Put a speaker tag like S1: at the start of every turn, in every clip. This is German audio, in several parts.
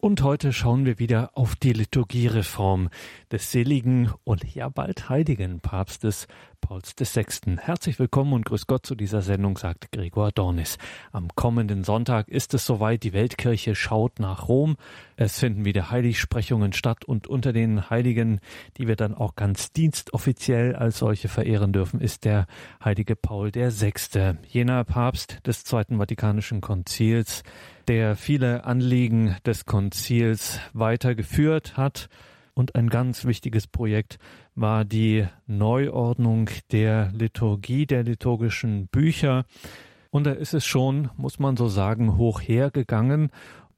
S1: Und heute schauen wir wieder auf die Liturgiereform des seligen und ja bald heiligen Papstes Pauls VI. Herzlich willkommen und grüß Gott zu dieser Sendung, sagt Gregor Dornis. Am kommenden Sonntag ist es soweit, die Weltkirche schaut nach Rom. Es finden wieder Heiligsprechungen statt und unter den Heiligen, die wir dann auch ganz dienstoffiziell als solche verehren dürfen, ist der heilige Paul VI., jener Papst des Zweiten Vatikanischen Konzils, der viele Anliegen des Konzils weitergeführt hat. Und ein ganz wichtiges Projekt war die Neuordnung der Liturgie, der liturgischen Bücher. Und da ist es schon, muss man so sagen, hoch hergegangen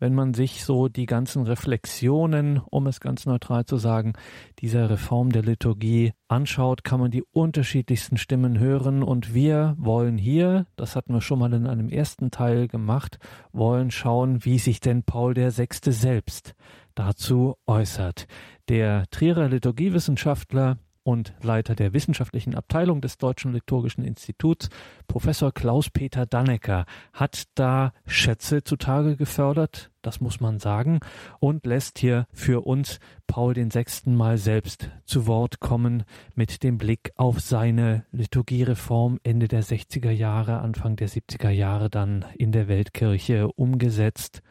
S1: wenn man sich so die ganzen Reflexionen, um es ganz neutral zu sagen, dieser Reform der Liturgie anschaut, kann man die unterschiedlichsten Stimmen hören. Und wir wollen hier, das hatten wir schon mal in einem ersten Teil gemacht, wollen schauen, wie sich denn Paul der Sechste selbst dazu äußert. Der Trierer Liturgiewissenschaftler und Leiter der wissenschaftlichen Abteilung des Deutschen Liturgischen Instituts, Professor Klaus-Peter Dannecker, hat da Schätze zutage gefördert, das muss man sagen, und lässt hier für uns Paul den Sechsten mal selbst zu Wort kommen mit dem Blick auf seine Liturgiereform Ende der 60er Jahre, Anfang der 70er Jahre dann in der Weltkirche umgesetzt.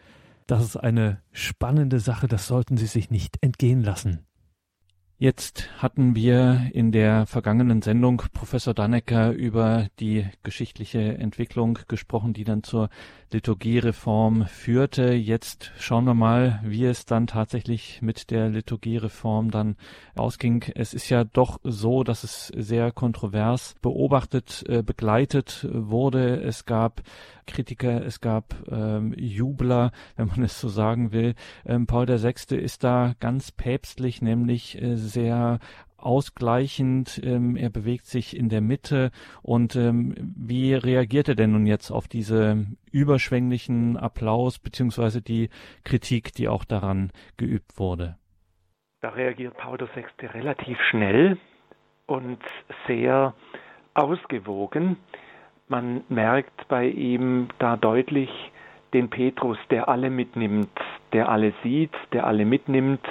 S1: Das ist eine spannende Sache, das sollten Sie sich nicht entgehen lassen. Jetzt hatten wir in der vergangenen Sendung Professor Dannecker über die geschichtliche Entwicklung gesprochen, die dann zur Liturgiereform führte. Jetzt schauen wir mal, wie es dann tatsächlich mit der Liturgiereform dann ausging. Es ist ja doch so, dass es sehr kontrovers beobachtet, äh, begleitet wurde. Es gab Kritiker, es gab ähm, Jubler, wenn man es so sagen will. Ähm, Paul VI. ist da ganz päpstlich, nämlich äh, sehr ausgleichend, ähm, er bewegt sich in der Mitte und ähm, wie reagiert er denn nun jetzt auf diese überschwänglichen Applaus beziehungsweise die Kritik, die auch daran geübt wurde?
S2: Da reagiert Paul VI. relativ schnell und sehr ausgewogen. Man merkt bei ihm da deutlich den Petrus, der alle mitnimmt, der alle sieht, der alle mitnimmt,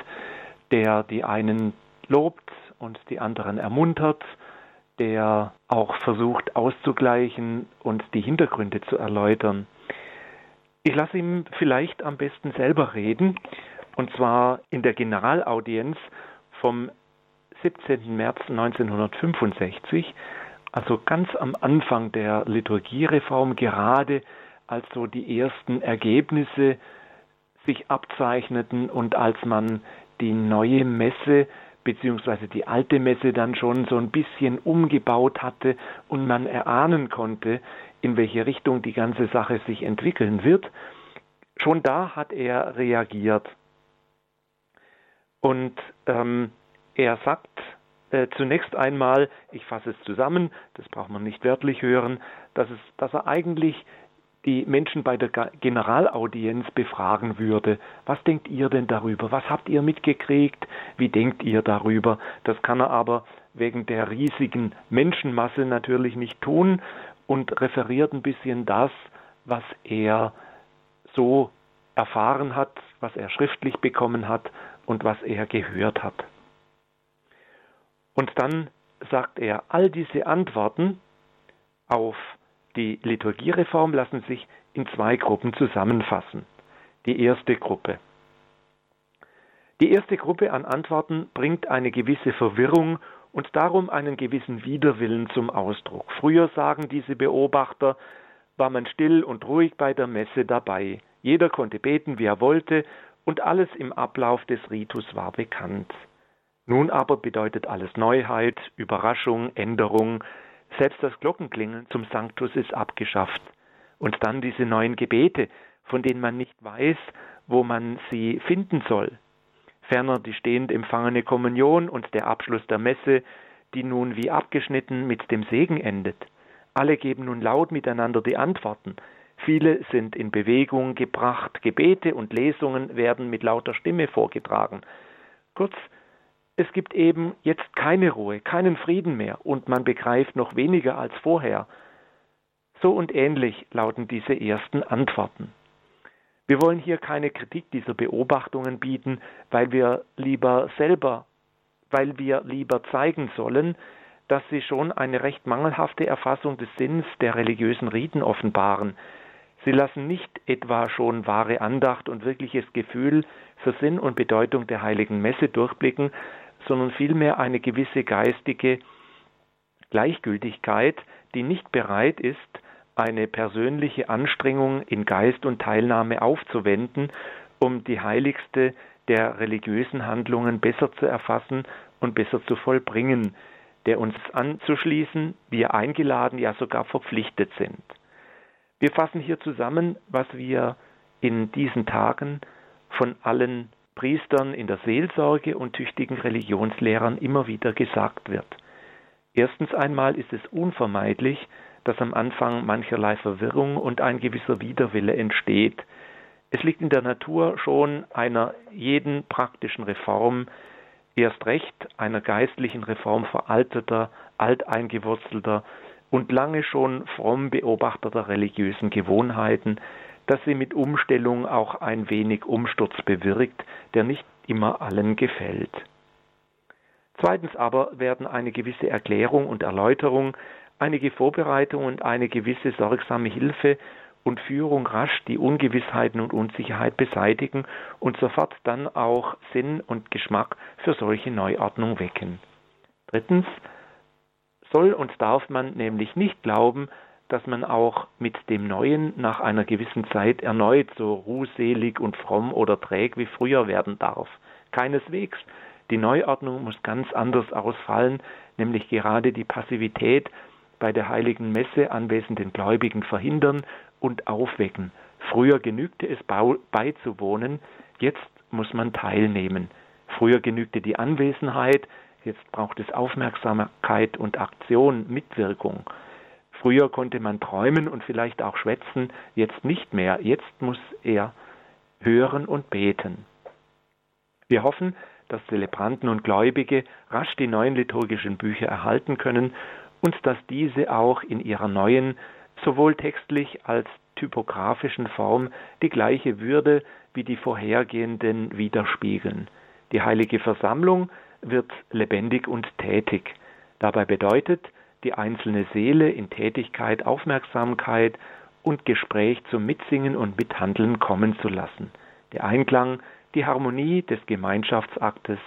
S2: der die einen lobt und die anderen ermuntert, der auch versucht auszugleichen und die Hintergründe zu erläutern. Ich lasse ihm vielleicht am besten selber reden, und zwar in der Generalaudienz vom 17. März 1965, also ganz am Anfang der Liturgiereform, gerade als so die ersten Ergebnisse sich abzeichneten und als man die neue Messe beziehungsweise die alte Messe dann schon so ein bisschen umgebaut hatte und man erahnen konnte, in welche Richtung die ganze Sache sich entwickeln wird. Schon da hat er reagiert. Und ähm, er sagt äh, zunächst einmal, ich fasse es zusammen, das braucht man nicht wörtlich hören, dass, es, dass er eigentlich die Menschen bei der Generalaudienz befragen würde. Was denkt ihr denn darüber? Was habt ihr mitgekriegt? Wie denkt ihr darüber? Das kann er aber wegen der riesigen Menschenmasse natürlich nicht tun und referiert ein bisschen das, was er so erfahren hat, was er schriftlich bekommen hat und was er gehört hat. Und dann sagt er, all diese Antworten auf die Liturgiereform lassen sich in zwei Gruppen zusammenfassen. Die erste Gruppe. Die erste Gruppe an Antworten bringt eine gewisse Verwirrung und darum einen gewissen Widerwillen zum Ausdruck. Früher, sagen diese Beobachter, war man still und ruhig bei der Messe dabei. Jeder konnte beten, wie er wollte, und alles im Ablauf des Ritus war bekannt. Nun aber bedeutet alles Neuheit, Überraschung, Änderung. Selbst das Glockenklingeln zum Sanctus ist abgeschafft. Und dann diese neuen Gebete, von denen man nicht weiß, wo man sie finden soll. Ferner die stehend empfangene Kommunion und der Abschluss der Messe, die nun wie abgeschnitten mit dem Segen endet. Alle geben nun laut miteinander die Antworten. Viele sind in Bewegung gebracht, Gebete und Lesungen werden mit lauter Stimme vorgetragen. Kurz, es gibt eben jetzt keine Ruhe, keinen Frieden mehr und man begreift noch weniger als vorher. So und ähnlich lauten diese ersten Antworten. Wir wollen hier keine Kritik dieser Beobachtungen bieten, weil wir lieber selber, weil wir lieber zeigen sollen, dass sie schon eine recht mangelhafte Erfassung des Sinns der religiösen Riten offenbaren. Sie lassen nicht etwa schon wahre Andacht und wirkliches Gefühl für Sinn und Bedeutung der heiligen Messe durchblicken, sondern vielmehr eine gewisse geistige Gleichgültigkeit, die nicht bereit ist, eine persönliche Anstrengung in Geist und Teilnahme aufzuwenden, um die heiligste der religiösen Handlungen besser zu erfassen und besser zu vollbringen, der uns anzuschließen, wir eingeladen, ja sogar verpflichtet sind. Wir fassen hier zusammen, was wir in diesen Tagen von allen Priestern in der Seelsorge und tüchtigen Religionslehrern immer wieder gesagt wird. Erstens einmal ist es unvermeidlich, dass am Anfang mancherlei Verwirrung und ein gewisser Widerwille entsteht. Es liegt in der Natur schon einer jeden praktischen Reform, erst recht einer geistlichen Reform veralteter, alteingewurzelter und lange schon fromm beobachteter religiösen Gewohnheiten, dass sie mit Umstellung auch ein wenig Umsturz bewirkt, der nicht immer allen gefällt. Zweitens aber werden eine gewisse Erklärung und Erläuterung, einige Vorbereitung und eine gewisse sorgsame Hilfe und Führung rasch die Ungewissheiten und Unsicherheit beseitigen und sofort dann auch Sinn und Geschmack für solche Neuordnung wecken. Drittens soll und darf man nämlich nicht glauben, dass man auch mit dem Neuen nach einer gewissen Zeit erneut so ruhselig und fromm oder träg wie früher werden darf. Keineswegs. Die Neuordnung muss ganz anders ausfallen, nämlich gerade die Passivität bei der heiligen Messe anwesenden Gläubigen verhindern und aufwecken. Früher genügte es beizuwohnen, jetzt muss man teilnehmen. Früher genügte die Anwesenheit, jetzt braucht es Aufmerksamkeit und Aktion, Mitwirkung. Früher konnte man träumen und vielleicht auch schwätzen, jetzt nicht mehr. Jetzt muss er hören und beten. Wir hoffen, dass Zelebranten und Gläubige rasch die neuen liturgischen Bücher erhalten können und dass diese auch in ihrer neuen, sowohl textlich als typografischen Form die gleiche Würde wie die vorhergehenden widerspiegeln. Die heilige Versammlung wird lebendig und tätig. Dabei bedeutet, die einzelne Seele in Tätigkeit, Aufmerksamkeit und Gespräch zum Mitsingen und Mithandeln kommen zu lassen. Der Einklang, die Harmonie des Gemeinschaftsaktes,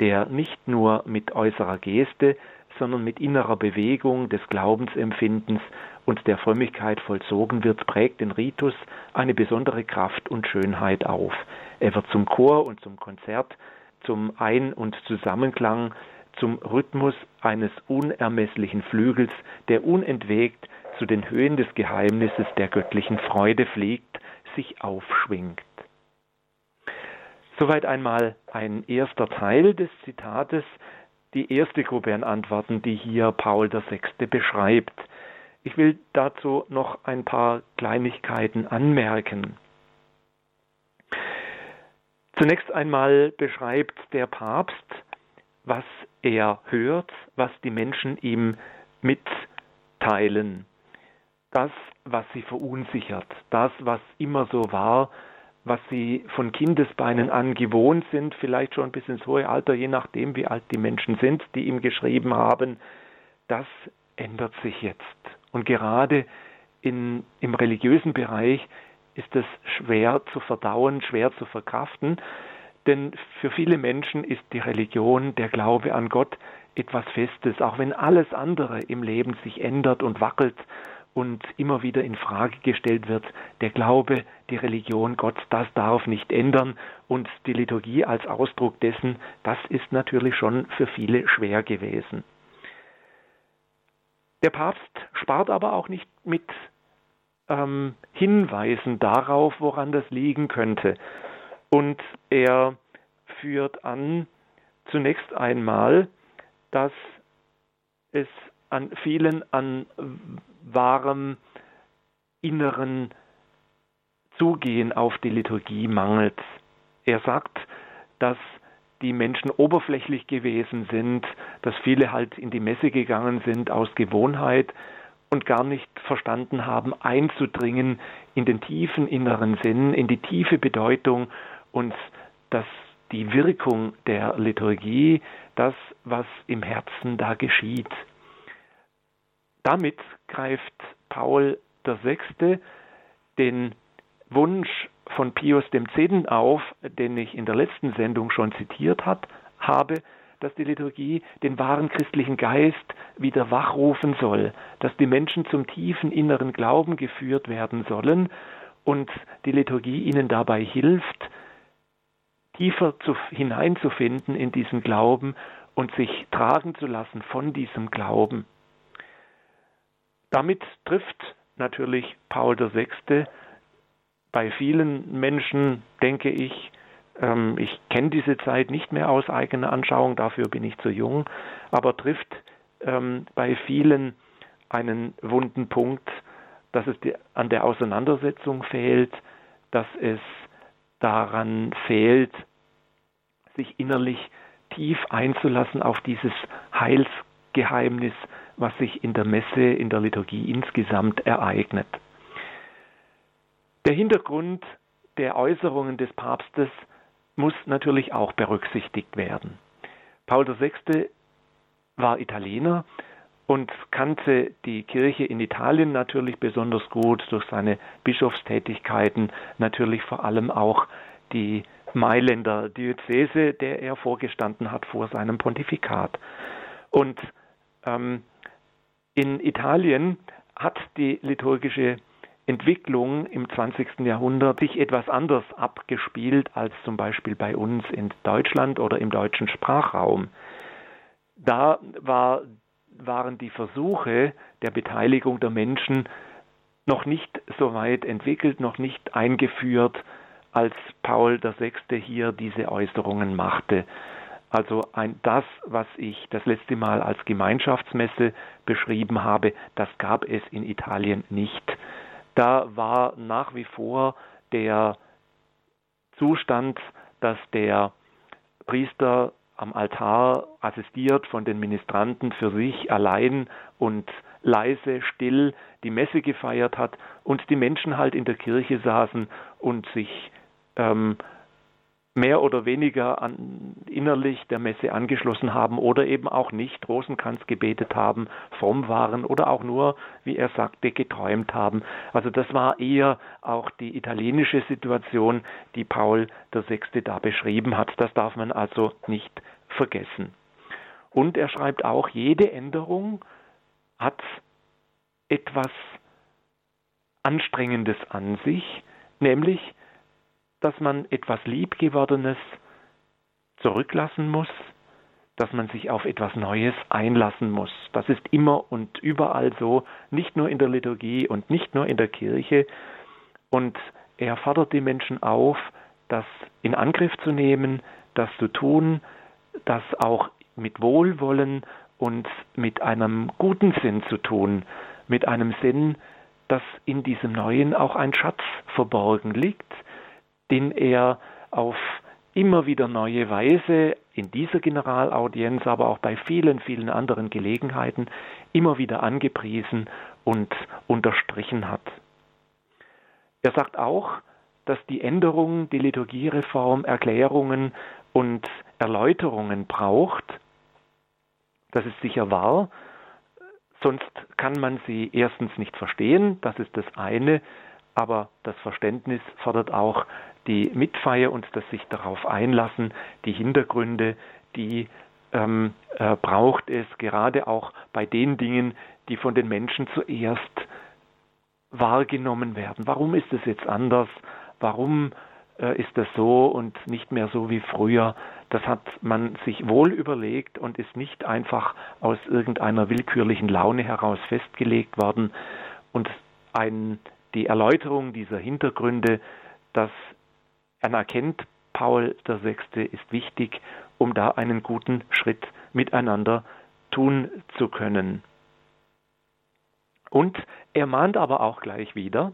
S2: der nicht nur mit äußerer Geste, sondern mit innerer Bewegung des Glaubensempfindens und der Frömmigkeit vollzogen wird, prägt den Ritus eine besondere Kraft und Schönheit auf. Er wird zum Chor und zum Konzert, zum Ein- und Zusammenklang zum Rhythmus eines unermesslichen Flügels, der unentwegt zu den Höhen des Geheimnisses der göttlichen Freude fliegt, sich aufschwingt. Soweit einmal ein erster Teil des Zitates, die erste Gruppe an Antworten, die hier Paul VI. beschreibt. Ich will dazu noch ein paar Kleinigkeiten anmerken. Zunächst einmal beschreibt der Papst was er hört, was die Menschen ihm mitteilen. Das, was sie verunsichert, das, was immer so war, was sie von Kindesbeinen an gewohnt sind, vielleicht schon bis ins hohe Alter, je nachdem, wie alt die Menschen sind, die ihm geschrieben haben, das ändert sich jetzt. Und gerade in, im religiösen Bereich ist es schwer zu verdauen, schwer zu verkraften. Denn für viele Menschen ist die Religion, der Glaube an Gott etwas Festes, auch wenn alles andere im Leben sich ändert und wackelt und immer wieder in Frage gestellt wird. Der Glaube, die Religion Gott, das darf nicht ändern und die Liturgie als Ausdruck dessen, das ist natürlich schon für viele schwer gewesen. Der Papst spart aber auch nicht mit ähm, Hinweisen darauf, woran das liegen könnte. Und er führt an, zunächst einmal, dass es an vielen an wahrem inneren Zugehen auf die Liturgie mangelt. Er sagt, dass die Menschen oberflächlich gewesen sind, dass viele halt in die Messe gegangen sind aus Gewohnheit und gar nicht verstanden haben, einzudringen in den tiefen inneren Sinn, in die tiefe Bedeutung und dass die Wirkung der Liturgie, das, was im Herzen da geschieht. Damit greift Paul VI. den Wunsch von Pius X. auf, den ich in der letzten Sendung schon zitiert hat, habe, dass die Liturgie den wahren christlichen Geist wieder wachrufen soll, dass die Menschen zum tiefen inneren Glauben geführt werden sollen und die Liturgie ihnen dabei hilft, tiefer zu, hineinzufinden in diesen Glauben und sich tragen zu lassen von diesem Glauben. Damit trifft natürlich Paul VI. bei vielen Menschen, denke ich, ähm, ich kenne diese Zeit nicht mehr aus eigener Anschauung, dafür bin ich zu jung, aber trifft ähm, bei vielen einen wunden Punkt, dass es die, an der Auseinandersetzung fehlt, dass es daran fehlt, sich innerlich tief einzulassen auf dieses Heilsgeheimnis, was sich in der Messe, in der Liturgie insgesamt ereignet. Der Hintergrund der Äußerungen des Papstes muss natürlich auch berücksichtigt werden. Paul VI. war Italiener und kannte die Kirche in Italien natürlich besonders gut durch seine Bischofstätigkeiten, natürlich vor allem auch die Mailänder Diözese, der er vorgestanden hat vor seinem Pontifikat. Und ähm, in Italien hat die liturgische Entwicklung im 20. Jahrhundert sich etwas anders abgespielt als zum Beispiel bei uns in Deutschland oder im deutschen Sprachraum. Da war, waren die Versuche der Beteiligung der Menschen noch nicht so weit entwickelt, noch nicht eingeführt, als Paul VI. hier diese Äußerungen machte. Also ein, das, was ich das letzte Mal als Gemeinschaftsmesse beschrieben habe, das gab es in Italien nicht da war nach wie vor der Zustand, dass der Priester am Altar assistiert von den Ministranten für sich allein und leise, still die Messe gefeiert hat und die Menschen halt in der Kirche saßen und sich ähm, mehr oder weniger an, innerlich der Messe angeschlossen haben oder eben auch nicht Rosenkranz gebetet haben, fromm waren oder auch nur, wie er sagte, geträumt haben. Also das war eher auch die italienische Situation, die Paul VI. da beschrieben hat. Das darf man also nicht vergessen. Und er schreibt auch, jede Änderung hat etwas Anstrengendes an sich, nämlich dass man etwas Liebgewordenes zurücklassen muss, dass man sich auf etwas Neues einlassen muss. Das ist immer und überall so, nicht nur in der Liturgie und nicht nur in der Kirche. Und er fordert die Menschen auf, das in Angriff zu nehmen, das zu tun, das auch mit Wohlwollen und mit einem guten Sinn zu tun, mit einem Sinn, dass in diesem Neuen auch ein Schatz verborgen liegt, den er auf immer wieder neue Weise in dieser Generalaudienz, aber auch bei vielen, vielen anderen Gelegenheiten immer wieder angepriesen und unterstrichen hat. Er sagt auch, dass die Änderung, die Liturgiereform Erklärungen und Erläuterungen braucht. Das ist sicher wahr, sonst kann man sie erstens nicht verstehen, das ist das eine, aber das Verständnis fordert auch die Mitfeier und das sich darauf einlassen, die Hintergründe, die ähm, äh, braucht es gerade auch bei den Dingen, die von den Menschen zuerst wahrgenommen werden. Warum ist es jetzt anders? Warum äh, ist das so und nicht mehr so wie früher? Das hat man sich wohl überlegt und ist nicht einfach aus irgendeiner willkürlichen Laune heraus festgelegt worden. Und ein, die Erläuterung dieser Hintergründe, das anerkennt Paul VI. ist wichtig, um da einen guten Schritt miteinander tun zu können. Und er mahnt aber auch gleich wieder,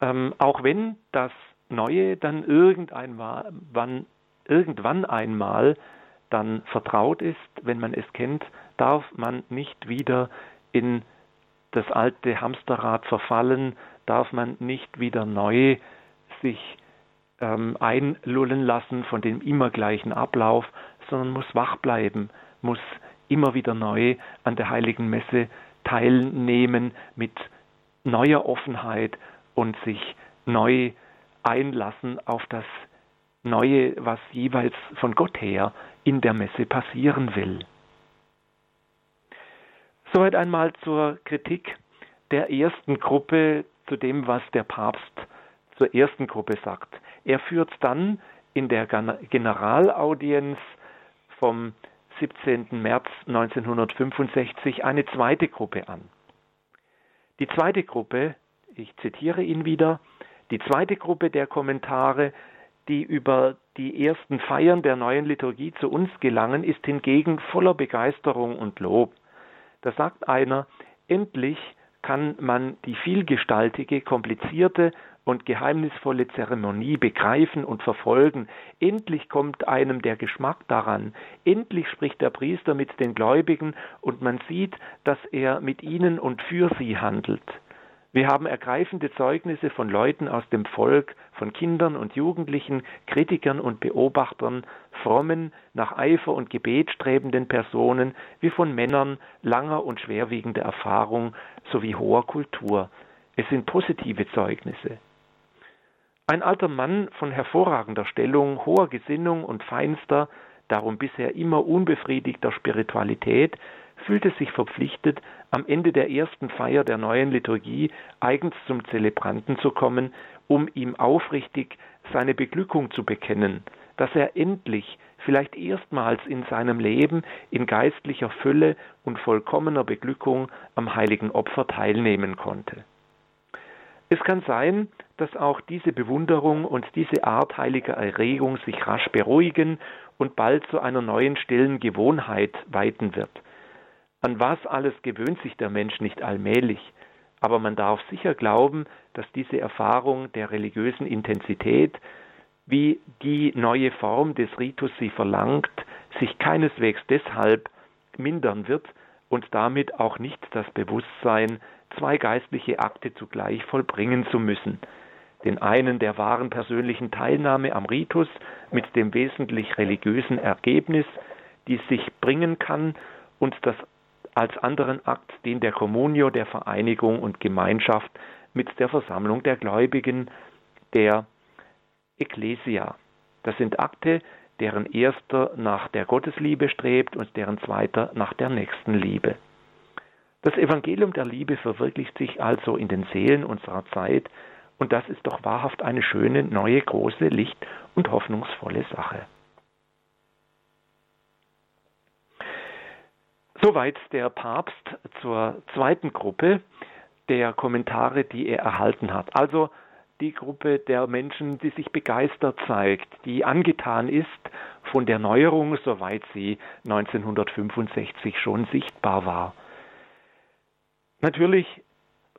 S2: ähm, auch wenn das Neue dann irgendwann, irgendwann einmal dann vertraut ist, wenn man es kennt, darf man nicht wieder in das alte Hamsterrad verfallen, darf man nicht wieder neu sich ähm, einlullen lassen von dem immer gleichen Ablauf, sondern muss wach bleiben, muss immer wieder neu an der heiligen Messe teilnehmen mit neuer Offenheit und sich neu einlassen auf das Neue, was jeweils von Gott her in der Messe passieren will. Soweit einmal zur Kritik der ersten Gruppe, zu dem, was der Papst zur ersten Gruppe sagt. Er führt dann in der Generalaudienz vom 17. März 1965 eine zweite Gruppe an. Die zweite Gruppe, ich zitiere ihn wieder, die zweite Gruppe der Kommentare, die über die ersten Feiern der neuen Liturgie zu uns gelangen, ist hingegen voller Begeisterung und Lob. Da sagt einer, endlich kann man die vielgestaltige, komplizierte und geheimnisvolle Zeremonie begreifen und verfolgen. Endlich kommt einem der Geschmack daran. Endlich spricht der Priester mit den Gläubigen und man sieht, dass er mit ihnen und für sie handelt. Wir haben ergreifende Zeugnisse von Leuten aus dem Volk, von Kindern und Jugendlichen, Kritikern und Beobachtern, frommen, nach Eifer und Gebet strebenden Personen, wie von Männern langer und schwerwiegender Erfahrung sowie hoher Kultur. Es sind positive Zeugnisse. Ein alter Mann von hervorragender Stellung, hoher Gesinnung und feinster, darum bisher immer unbefriedigter Spiritualität, fühlte sich verpflichtet, am Ende der ersten Feier der neuen Liturgie eigens zum Zelebranten zu kommen, um ihm aufrichtig seine Beglückung zu bekennen, dass er endlich, vielleicht erstmals in seinem Leben in geistlicher Fülle und vollkommener Beglückung am heiligen Opfer teilnehmen konnte. Es kann sein, dass auch diese Bewunderung und diese Art heiliger Erregung sich rasch beruhigen und bald zu einer neuen stillen Gewohnheit weiten wird. An was alles gewöhnt sich der Mensch nicht allmählich, aber man darf sicher glauben, dass diese Erfahrung der religiösen Intensität, wie die neue Form des Ritus sie verlangt, sich keineswegs deshalb mindern wird und damit auch nicht das Bewusstsein, zwei geistliche Akte zugleich vollbringen zu müssen. Den einen der wahren persönlichen Teilnahme am Ritus mit dem wesentlich religiösen Ergebnis, die sich bringen kann, und das als anderen Akt den der Communio, der Vereinigung und Gemeinschaft mit der Versammlung der Gläubigen, der Ecclesia. Das sind Akte, deren erster nach der Gottesliebe strebt und deren zweiter nach der Nächstenliebe. Das Evangelium der Liebe verwirklicht sich also in den Seelen unserer Zeit und das ist doch wahrhaft eine schöne, neue, große, licht- und hoffnungsvolle Sache. Soweit der Papst zur zweiten Gruppe der Kommentare, die er erhalten hat. Also die Gruppe der Menschen, die sich begeistert zeigt, die angetan ist von der Neuerung, soweit sie 1965 schon sichtbar war. Natürlich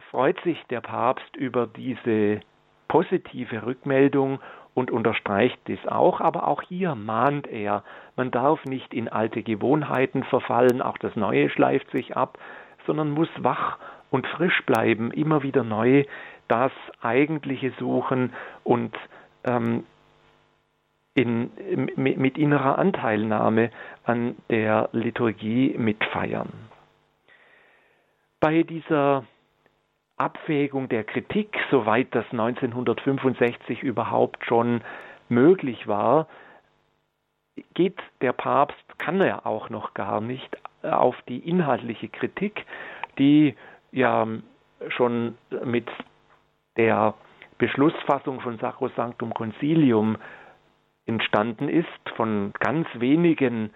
S2: freut sich der Papst über diese positive Rückmeldung und unterstreicht dies auch, aber auch hier mahnt er, man darf nicht in alte Gewohnheiten verfallen, auch das Neue schleift sich ab, sondern muss wach und frisch bleiben, immer wieder neu das Eigentliche suchen und ähm, in, mit, mit innerer Anteilnahme an der Liturgie mitfeiern. Bei dieser Abwägung der Kritik, soweit das 1965 überhaupt schon möglich war, geht der Papst, kann er auch noch gar nicht auf die inhaltliche Kritik, die ja schon mit der Beschlussfassung von Sacrosanctum Concilium entstanden ist, von ganz wenigen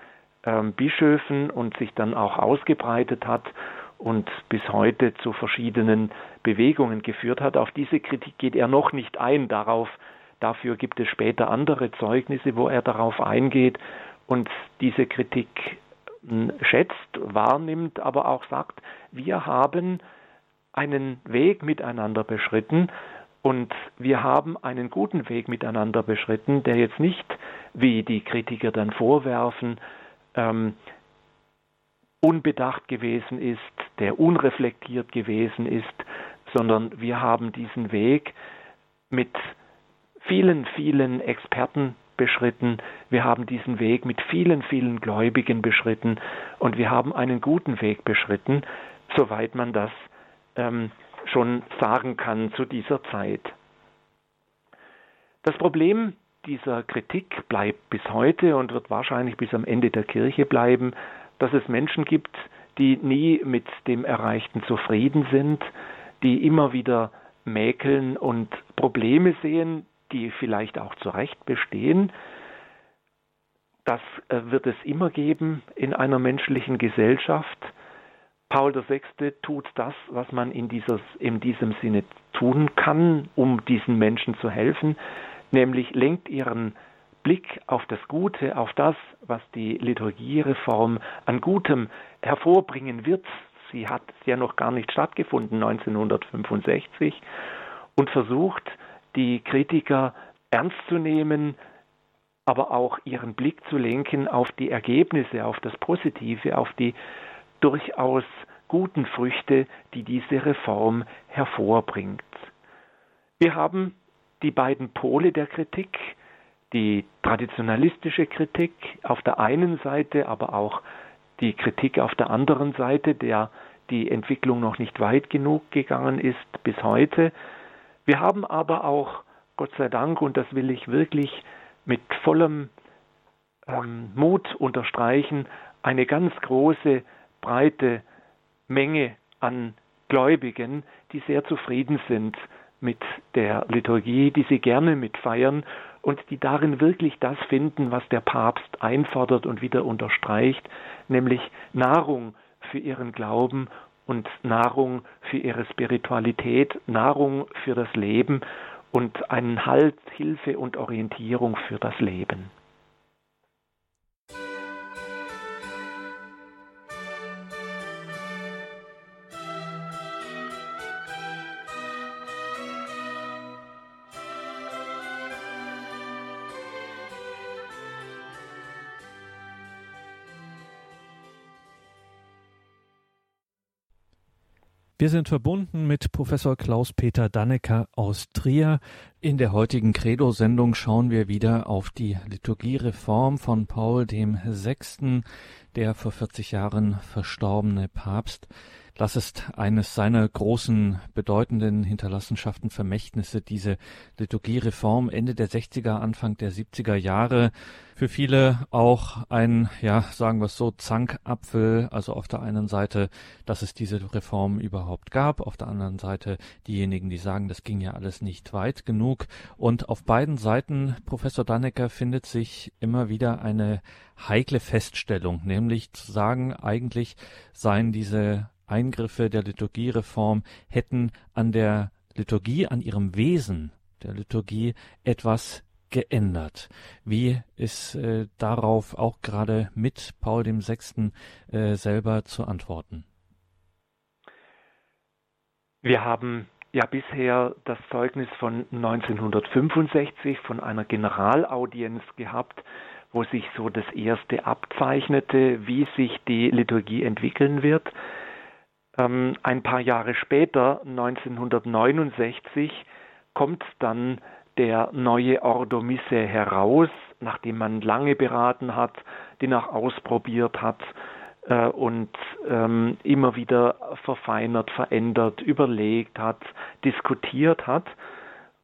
S2: ähm, Bischöfen und sich dann auch ausgebreitet hat und bis heute zu verschiedenen Bewegungen geführt hat. Auf diese Kritik geht er noch nicht ein. Darauf, dafür gibt es später andere Zeugnisse, wo er darauf eingeht und diese Kritik hm, schätzt, wahrnimmt, aber auch sagt, wir haben einen Weg miteinander beschritten und wir haben einen guten Weg miteinander beschritten, der jetzt nicht, wie die Kritiker dann vorwerfen, ähm, unbedacht gewesen ist, der unreflektiert gewesen ist, sondern wir haben diesen Weg mit vielen, vielen Experten beschritten, wir haben diesen Weg mit vielen, vielen Gläubigen beschritten. Und wir haben einen guten Weg beschritten, soweit man das ähm, schon sagen kann zu dieser Zeit. Das Problem dieser Kritik bleibt bis heute und wird wahrscheinlich bis am Ende der Kirche bleiben, dass es Menschen gibt, die nie mit dem Erreichten zufrieden sind, die immer wieder mäkeln und Probleme sehen, die vielleicht auch zu Recht bestehen. Das äh, wird es immer geben in einer menschlichen Gesellschaft. Paul VI. tut das, was man in, dieses, in diesem Sinne tun kann, um diesen Menschen zu helfen, nämlich lenkt ihren Blick auf das Gute, auf das, was die Liturgiereform an Gutem hervorbringen wird. Sie hat ja noch gar nicht stattgefunden 1965 und versucht, die Kritiker ernst zu nehmen, aber auch ihren Blick zu lenken auf die Ergebnisse, auf das Positive, auf die durchaus guten Früchte, die diese Reform hervorbringt. Wir haben die beiden Pole der Kritik, die traditionalistische Kritik auf der einen Seite, aber auch die Kritik auf der anderen Seite, der die Entwicklung noch nicht weit genug gegangen ist bis heute. Wir haben aber auch, Gott sei Dank, und das will ich wirklich mit vollem ähm, Mut unterstreichen, eine ganz große, breite Menge an Gläubigen, die sehr zufrieden sind mit der Liturgie, die sie gerne mitfeiern und die darin wirklich das finden, was der Papst einfordert und wieder unterstreicht, nämlich Nahrung für ihren Glauben und Nahrung für ihre Spiritualität, Nahrung für das Leben und einen Halt, Hilfe und Orientierung für das Leben.
S1: Wir sind verbunden mit Professor Klaus-Peter Dannecker aus Trier. In der heutigen Credo-Sendung schauen wir wieder auf die Liturgiereform von Paul dem Sechsten, der vor 40 Jahren verstorbene Papst. Das ist eines seiner großen, bedeutenden Hinterlassenschaften, Vermächtnisse, diese Liturgiereform Ende der 60er, Anfang der 70er Jahre. Für viele auch ein, ja, sagen wir es so, Zankapfel. Also auf der einen Seite, dass es diese Reform überhaupt gab. Auf der anderen Seite diejenigen, die sagen, das ging ja alles nicht weit genug. Und auf beiden Seiten, Professor Dannecker, findet sich immer wieder eine heikle Feststellung, nämlich zu sagen, eigentlich seien diese Eingriffe der Liturgiereform hätten an der Liturgie, an ihrem Wesen der Liturgie etwas geändert. Wie ist äh, darauf auch gerade mit Paul dem Sechsten äh, selber zu antworten?
S2: Wir haben ja bisher das Zeugnis von 1965 von einer Generalaudienz gehabt, wo sich so das erste abzeichnete, wie sich die Liturgie entwickeln wird. Ähm, ein paar Jahre später, 1969, kommt dann der neue Ordo Misse heraus, nachdem man lange beraten hat, den auch ausprobiert hat äh, und ähm, immer wieder verfeinert, verändert, überlegt hat, diskutiert hat.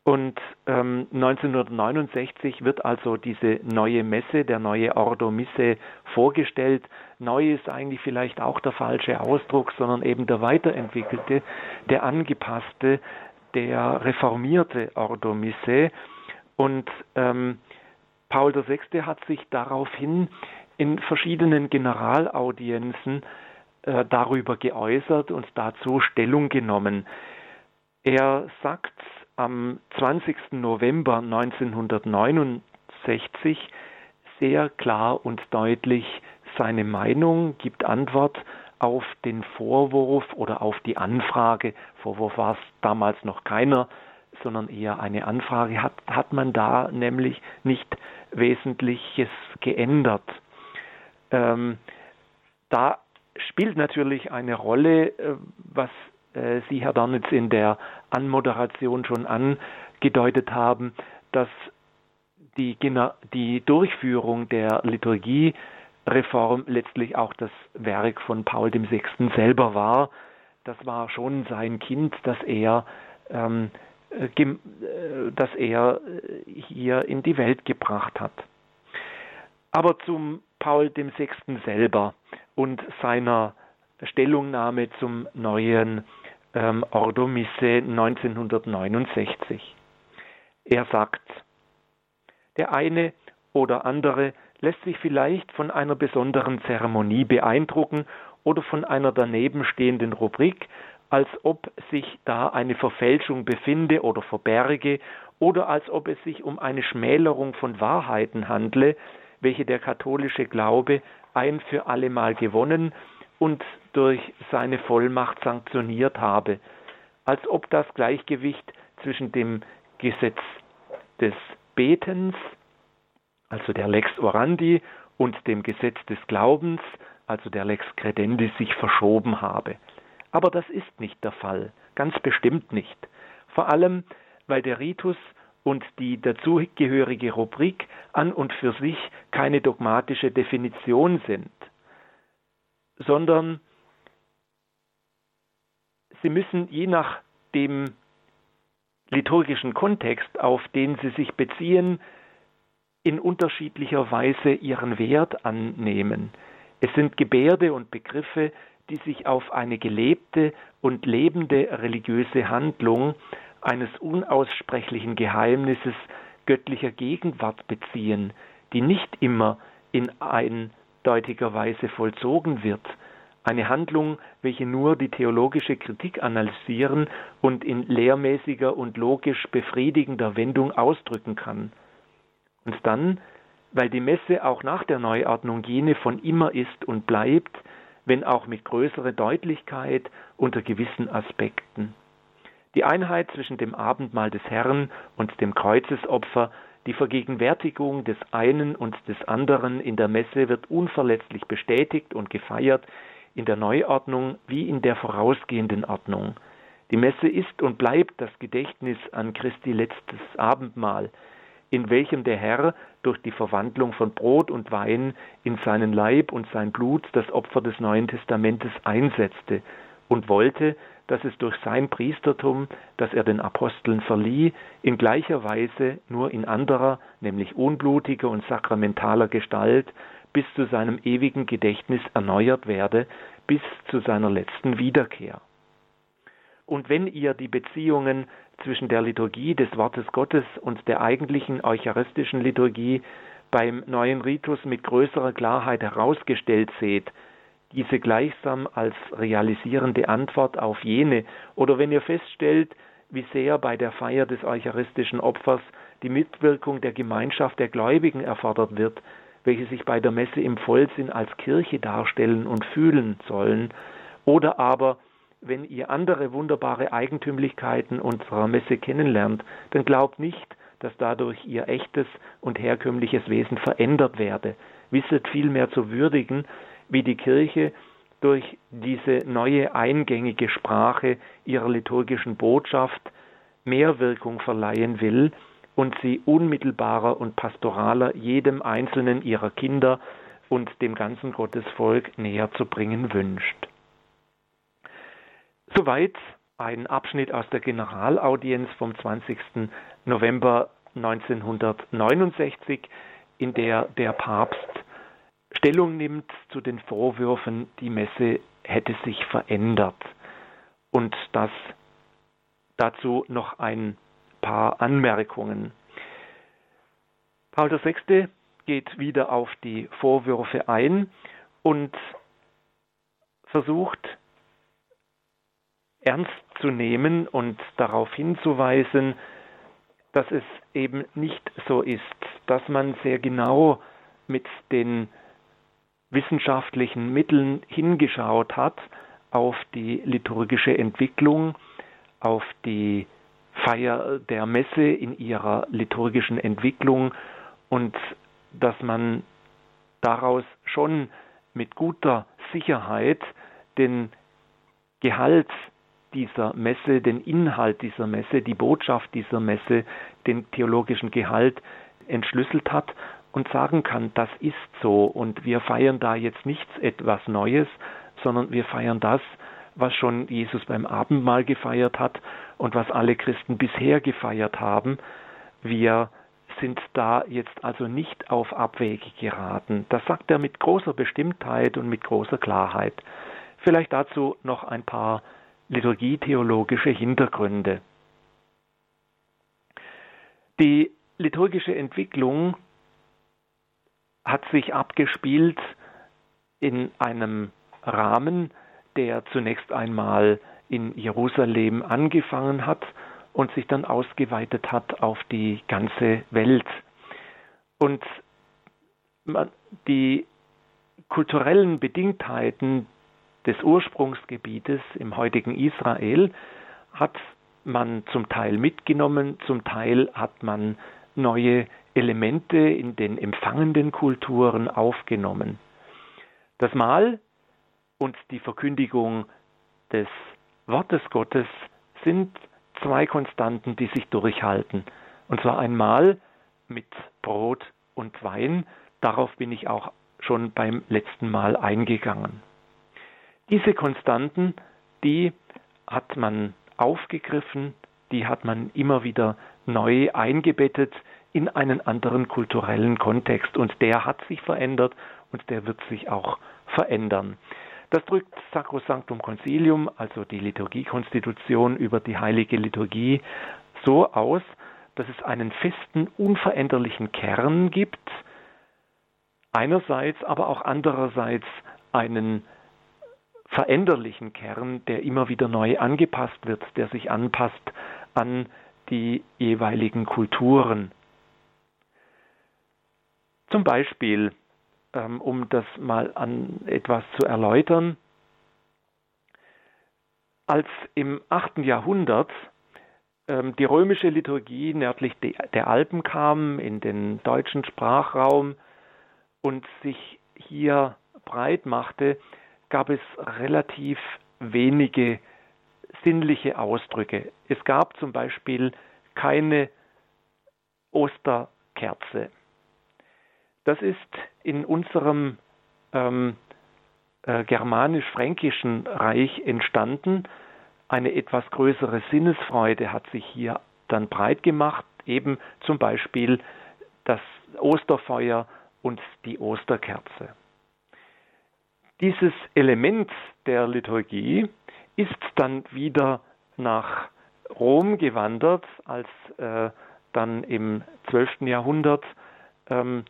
S2: Und ähm, 1969 wird also diese neue Messe, der neue Ordo Misse vorgestellt. Neu ist eigentlich vielleicht auch der falsche Ausdruck, sondern eben der weiterentwickelte, der angepasste, der reformierte Ordo Misse. Und ähm, Paul VI. hat sich daraufhin in verschiedenen Generalaudienzen äh, darüber geäußert und dazu Stellung genommen. Er sagt am 20. November 1969 sehr klar und deutlich seine Meinung, gibt Antwort auf den Vorwurf oder auf die Anfrage. Vorwurf war es damals noch keiner, sondern eher eine Anfrage. Hat, hat man da nämlich nicht Wesentliches geändert? Ähm, da spielt natürlich eine Rolle, äh, was Sie, Herr Dornitz, in der Anmoderation schon angedeutet haben, dass die, die Durchführung der Liturgiereform letztlich auch das Werk von Paul VI. selber war. Das war schon sein Kind, das er, ähm, äh, das er hier in die Welt gebracht hat. Aber zum Paul VI. selber und seiner Stellungnahme zum neuen ähm, Ordo Misse 1969. Er sagt, der eine oder andere lässt sich vielleicht von einer besonderen Zeremonie beeindrucken oder von einer daneben stehenden Rubrik, als ob sich da eine Verfälschung befinde oder verberge oder als ob es sich um eine Schmälerung von Wahrheiten handle, welche der katholische Glaube ein für allemal gewonnen und durch seine Vollmacht sanktioniert habe, als ob das Gleichgewicht zwischen dem Gesetz des Betens, also der Lex Orandi, und dem Gesetz des Glaubens, also der Lex Credendi, sich verschoben habe. Aber das ist nicht der Fall, ganz bestimmt nicht. Vor allem, weil der Ritus und die dazugehörige Rubrik an und für sich keine dogmatische Definition sind, sondern sie müssen je nach dem liturgischen Kontext, auf den sie sich beziehen, in unterschiedlicher Weise ihren Wert annehmen. Es sind Gebärde und Begriffe, die sich auf eine gelebte und lebende religiöse Handlung eines unaussprechlichen Geheimnisses göttlicher Gegenwart beziehen, die nicht immer in eindeutiger Weise vollzogen wird, eine Handlung, welche nur die theologische Kritik analysieren und in lehrmäßiger und logisch befriedigender Wendung ausdrücken kann. Und dann, weil die Messe auch nach der Neuordnung jene von immer ist und bleibt, wenn auch mit größerer Deutlichkeit unter gewissen Aspekten. Die Einheit zwischen dem Abendmahl des Herrn und dem Kreuzesopfer, die Vergegenwärtigung des einen und des anderen in der Messe wird unverletzlich bestätigt und gefeiert, in der Neuordnung wie in der vorausgehenden Ordnung. Die Messe ist und bleibt das Gedächtnis an Christi letztes Abendmahl, in welchem der Herr durch die Verwandlung von Brot und Wein in seinen Leib und sein Blut das Opfer des Neuen Testamentes einsetzte und wollte, dass es durch sein Priestertum, das er den Aposteln verlieh, in gleicher Weise nur in anderer, nämlich unblutiger und sakramentaler Gestalt, bis zu seinem ewigen Gedächtnis erneuert werde, bis zu seiner letzten Wiederkehr. Und wenn ihr die Beziehungen zwischen der Liturgie des Wortes Gottes und der eigentlichen eucharistischen Liturgie beim neuen Ritus mit größerer Klarheit herausgestellt seht, diese gleichsam als realisierende Antwort auf jene, oder wenn ihr feststellt, wie sehr bei der Feier des eucharistischen Opfers die Mitwirkung der Gemeinschaft der Gläubigen erfordert wird, welche sich bei der Messe im Vollsinn als Kirche darstellen und fühlen sollen, oder aber wenn ihr andere wunderbare Eigentümlichkeiten unserer Messe kennenlernt, dann glaubt nicht, dass dadurch ihr echtes und herkömmliches Wesen verändert werde. Wisset vielmehr zu würdigen, wie die Kirche durch diese neue eingängige Sprache ihrer liturgischen Botschaft mehr Wirkung verleihen will und sie unmittelbarer und pastoraler jedem einzelnen ihrer Kinder und dem ganzen Gottesvolk näher zu bringen wünscht. Soweit ein Abschnitt aus der Generalaudienz vom 20. November 1969, in der der Papst Stellung nimmt zu den Vorwürfen, die Messe hätte sich verändert. Und das dazu noch ein paar Anmerkungen. Paul VI. geht wieder auf die Vorwürfe ein und versucht ernst zu nehmen und darauf hinzuweisen, dass es eben nicht so ist, dass man sehr genau mit den wissenschaftlichen Mitteln hingeschaut hat auf die liturgische Entwicklung, auf die Feier der Messe in ihrer liturgischen Entwicklung und dass man daraus schon mit guter Sicherheit den Gehalt dieser Messe, den Inhalt dieser Messe, die Botschaft dieser Messe, den theologischen Gehalt entschlüsselt hat und sagen kann, das ist so. Und wir feiern da jetzt nichts etwas Neues, sondern wir feiern das, was schon Jesus beim Abendmahl gefeiert hat und was alle Christen bisher gefeiert haben. Wir sind da jetzt also nicht auf Abwege geraten. Das sagt er mit großer Bestimmtheit und mit großer Klarheit. Vielleicht dazu noch ein paar liturgietheologische Hintergründe. Die liturgische Entwicklung hat sich abgespielt in einem Rahmen, der zunächst einmal in Jerusalem angefangen hat und sich dann ausgeweitet hat auf die ganze Welt. Und die kulturellen Bedingtheiten des Ursprungsgebietes im heutigen Israel hat man zum Teil mitgenommen, zum Teil hat man neue Elemente in den empfangenden Kulturen aufgenommen. Das Mahl und die Verkündigung des Wortes Gottes sind zwei Konstanten, die sich durchhalten. Und zwar einmal mit Brot und Wein. Darauf bin ich auch schon beim letzten Mal eingegangen. Diese Konstanten, die hat man aufgegriffen, die hat man immer wieder neu eingebettet in einen anderen kulturellen Kontext und der hat sich verändert und der wird sich auch verändern. Das drückt Sacrosanctum Concilium, also die Liturgiekonstitution über die heilige Liturgie, so aus, dass es einen festen, unveränderlichen Kern gibt, einerseits, aber auch andererseits einen veränderlichen Kern, der immer wieder neu angepasst wird, der sich anpasst an die jeweiligen Kulturen. Zum Beispiel, um das mal an etwas zu erläutern, als im 8. Jahrhundert ähm, die römische Liturgie nördlich der Alpen kam, in den deutschen Sprachraum und sich hier breit machte, gab es relativ wenige sinnliche Ausdrücke. Es gab zum Beispiel keine Osterkerze. Das ist in unserem ähm, äh, germanisch-fränkischen Reich entstanden. Eine etwas größere Sinnesfreude hat sich hier dann breit gemacht, eben zum Beispiel das Osterfeuer und die Osterkerze. Dieses Element der Liturgie ist dann wieder nach Rom gewandert, als äh, dann im 12. Jahrhundert ähm,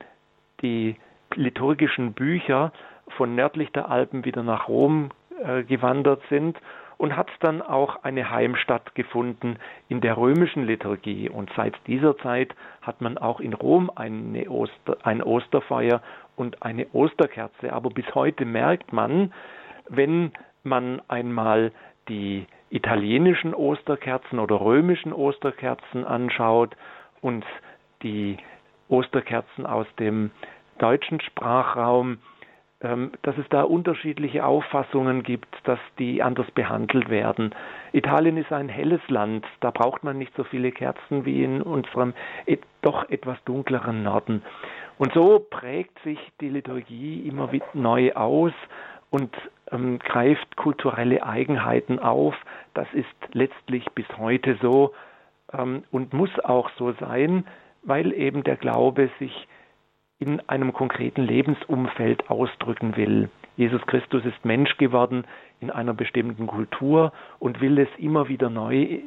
S2: die liturgischen Bücher von nördlich der Alpen wieder nach Rom äh, gewandert sind und hat dann auch eine Heimstatt gefunden in der römischen Liturgie. Und seit dieser Zeit hat man auch in Rom Oster, ein Osterfeuer und eine Osterkerze. Aber bis heute merkt man, wenn man einmal die italienischen Osterkerzen oder römischen Osterkerzen anschaut und die Osterkerzen aus dem deutschen Sprachraum, ähm, dass es da unterschiedliche Auffassungen gibt, dass die anders behandelt werden. Italien ist ein helles Land, da braucht man nicht so viele Kerzen wie in unserem doch etwas dunkleren Norden. Und so prägt sich die Liturgie immer wieder neu aus und ähm, greift kulturelle Eigenheiten auf. Das ist letztlich bis heute so ähm, und muss auch so sein, weil eben der Glaube sich in einem konkreten Lebensumfeld ausdrücken will. Jesus Christus ist Mensch geworden in einer bestimmten Kultur und will es immer wieder neu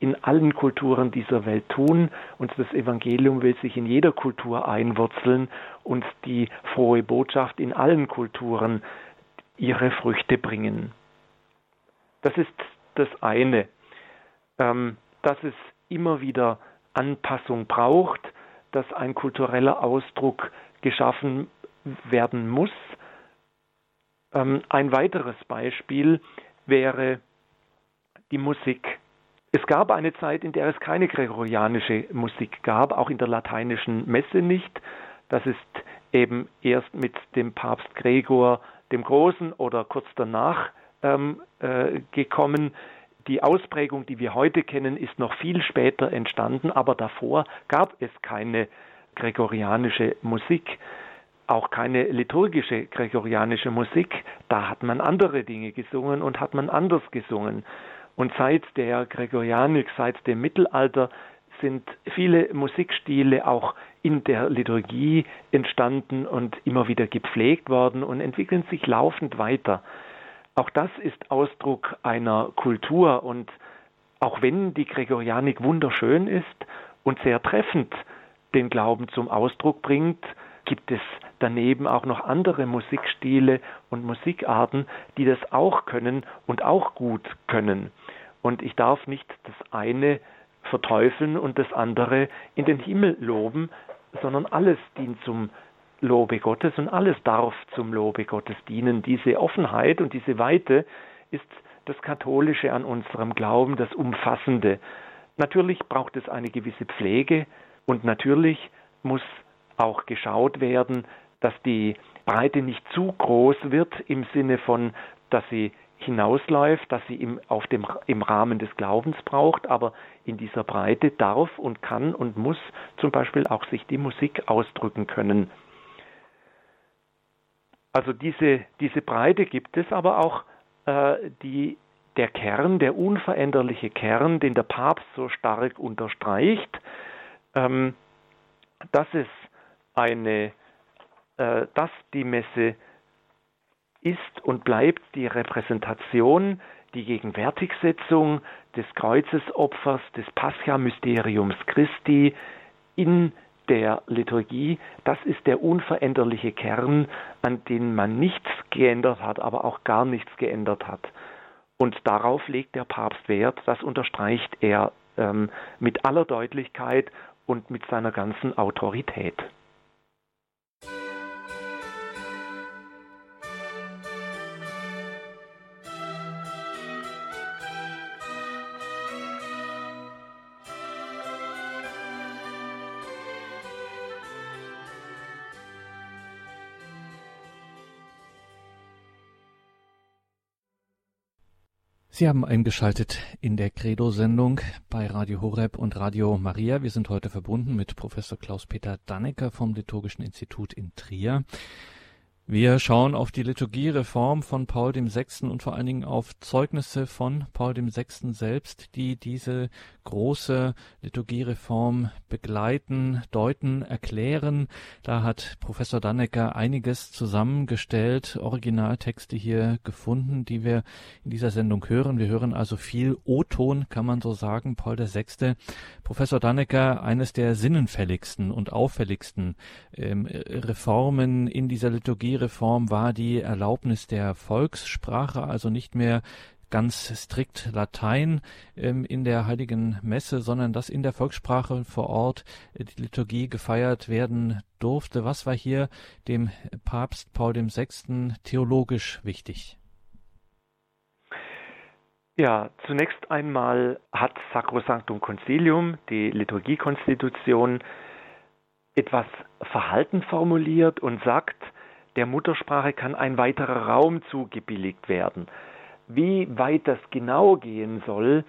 S2: in allen Kulturen dieser Welt tun und das Evangelium will sich in jeder Kultur einwurzeln und die frohe Botschaft in allen Kulturen ihre Früchte bringen. Das ist das eine, ähm, dass es immer wieder Anpassung braucht, dass ein kultureller Ausdruck geschaffen werden muss. Ähm, ein weiteres Beispiel wäre die Musik. Es gab eine Zeit, in der es keine gregorianische Musik gab, auch in der lateinischen Messe nicht. Das ist eben erst mit dem Papst Gregor dem Großen oder kurz danach ähm, äh, gekommen. Die Ausprägung, die wir heute kennen, ist noch viel später entstanden, aber davor gab es keine gregorianische Musik, auch keine liturgische gregorianische Musik. Da hat man andere Dinge gesungen und hat man anders gesungen. Und seit der Gregorianik, seit dem Mittelalter sind viele Musikstile auch in der Liturgie entstanden und immer wieder gepflegt worden und entwickeln sich laufend weiter. Auch das ist Ausdruck einer Kultur und auch wenn die Gregorianik wunderschön ist und sehr treffend den Glauben zum Ausdruck bringt, gibt es daneben auch noch andere Musikstile und Musikarten, die das auch können und auch gut können. Und ich darf nicht das eine verteufeln und das andere in den Himmel loben, sondern alles dient zum Lobe Gottes und alles darf zum Lobe Gottes dienen. Diese Offenheit und diese Weite ist das Katholische an unserem Glauben, das Umfassende. Natürlich braucht es eine gewisse Pflege und natürlich muss auch geschaut werden, dass die Breite nicht zu groß wird im Sinne von, dass sie hinausläuft, dass sie im, auf dem, im Rahmen des Glaubens braucht, aber in dieser Breite darf und kann und muss zum Beispiel auch sich die Musik ausdrücken können. Also diese, diese Breite gibt es, aber auch äh, die, der Kern, der unveränderliche Kern, den der Papst so stark unterstreicht, ähm, dass es eine, äh, dass die Messe ist und bleibt die Repräsentation, die Gegenwärtigsetzung des Kreuzesopfers, des Pascha-Mysteriums Christi in der Liturgie, das ist der unveränderliche Kern, an den man nichts geändert hat, aber auch gar nichts geändert hat. Und darauf legt der Papst Wert, das unterstreicht er ähm, mit aller Deutlichkeit und mit seiner ganzen Autorität.
S1: Sie haben eingeschaltet in der Credo-Sendung bei Radio Horeb und Radio Maria. Wir sind heute verbunden mit Professor Klaus-Peter Dannecker vom Liturgischen Institut in Trier. Wir schauen auf die Liturgiereform von Paul VI. und vor allen Dingen auf Zeugnisse von Paul VI. selbst, die diese große Liturgiereform begleiten, deuten, erklären. Da hat Professor Dannecker einiges zusammengestellt, Originaltexte hier gefunden, die wir in dieser Sendung hören. Wir hören also viel O-Ton, kann man so sagen, Paul VI. Professor Dannecker, eines der sinnenfälligsten und auffälligsten ähm, Reformen in dieser Liturgie Reform war die Erlaubnis der Volkssprache, also nicht mehr ganz strikt Latein ähm, in der Heiligen Messe, sondern dass in der Volkssprache vor Ort äh, die Liturgie gefeiert werden durfte. Was war hier dem Papst Paul VI. theologisch wichtig?
S2: Ja, zunächst einmal hat Sacrosanctum Concilium, die Liturgiekonstitution, etwas Verhalten formuliert und sagt, der Muttersprache kann ein weiterer Raum zugebilligt werden. Wie weit das genau gehen soll,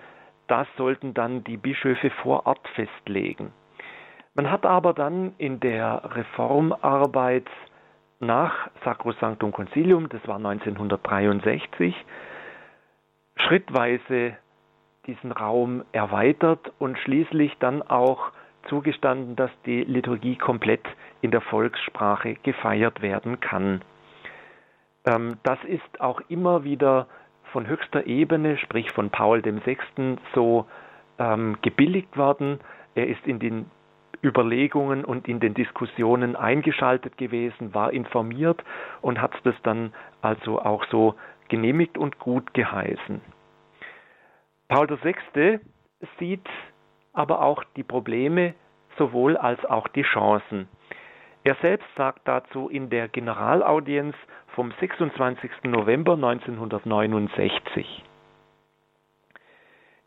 S2: das sollten dann die Bischöfe vor Ort festlegen. Man hat aber dann in der Reformarbeit nach Sacrosanctum Concilium, das war 1963, schrittweise diesen Raum erweitert und schließlich dann auch zugestanden, dass die Liturgie komplett in der Volkssprache gefeiert werden kann. Ähm, das ist auch immer wieder von höchster Ebene, sprich von Paul VI., so ähm, gebilligt worden. Er ist in den Überlegungen und in den Diskussionen eingeschaltet gewesen, war informiert und hat das dann also auch so genehmigt und gut geheißen. Paul VI. sieht aber auch die Probleme sowohl als auch die Chancen. Er selbst sagt dazu in der Generalaudienz vom 26. November 1969.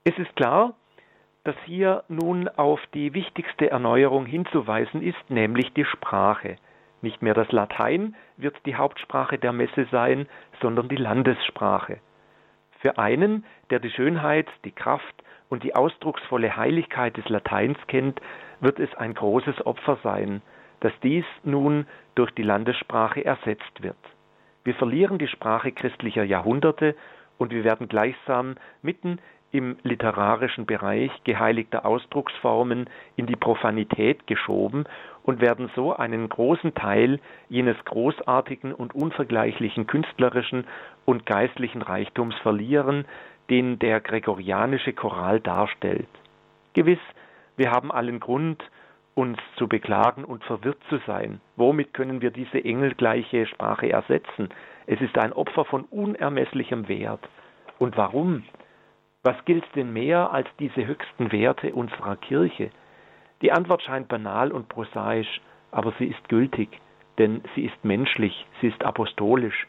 S2: Es ist klar, dass hier nun auf die wichtigste Erneuerung hinzuweisen ist, nämlich die Sprache. Nicht mehr das Latein wird die Hauptsprache der Messe sein, sondern die Landessprache. Für einen, der die Schönheit, die Kraft und die ausdrucksvolle Heiligkeit des Lateins kennt, wird es ein großes Opfer sein, dass dies nun durch die Landessprache ersetzt wird. Wir verlieren die Sprache christlicher Jahrhunderte und wir werden gleichsam mitten im literarischen Bereich geheiligter Ausdrucksformen in die Profanität geschoben und werden so einen großen Teil jenes großartigen und unvergleichlichen künstlerischen und geistlichen Reichtums verlieren, den der gregorianische Choral darstellt. Gewiss, wir haben allen Grund, uns zu beklagen und verwirrt zu sein. Womit können wir diese engelgleiche Sprache ersetzen? Es ist ein Opfer von unermesslichem Wert. Und warum? Was gilt denn mehr als diese höchsten Werte unserer Kirche? Die Antwort scheint banal und prosaisch, aber sie ist gültig, denn sie ist menschlich, sie ist apostolisch.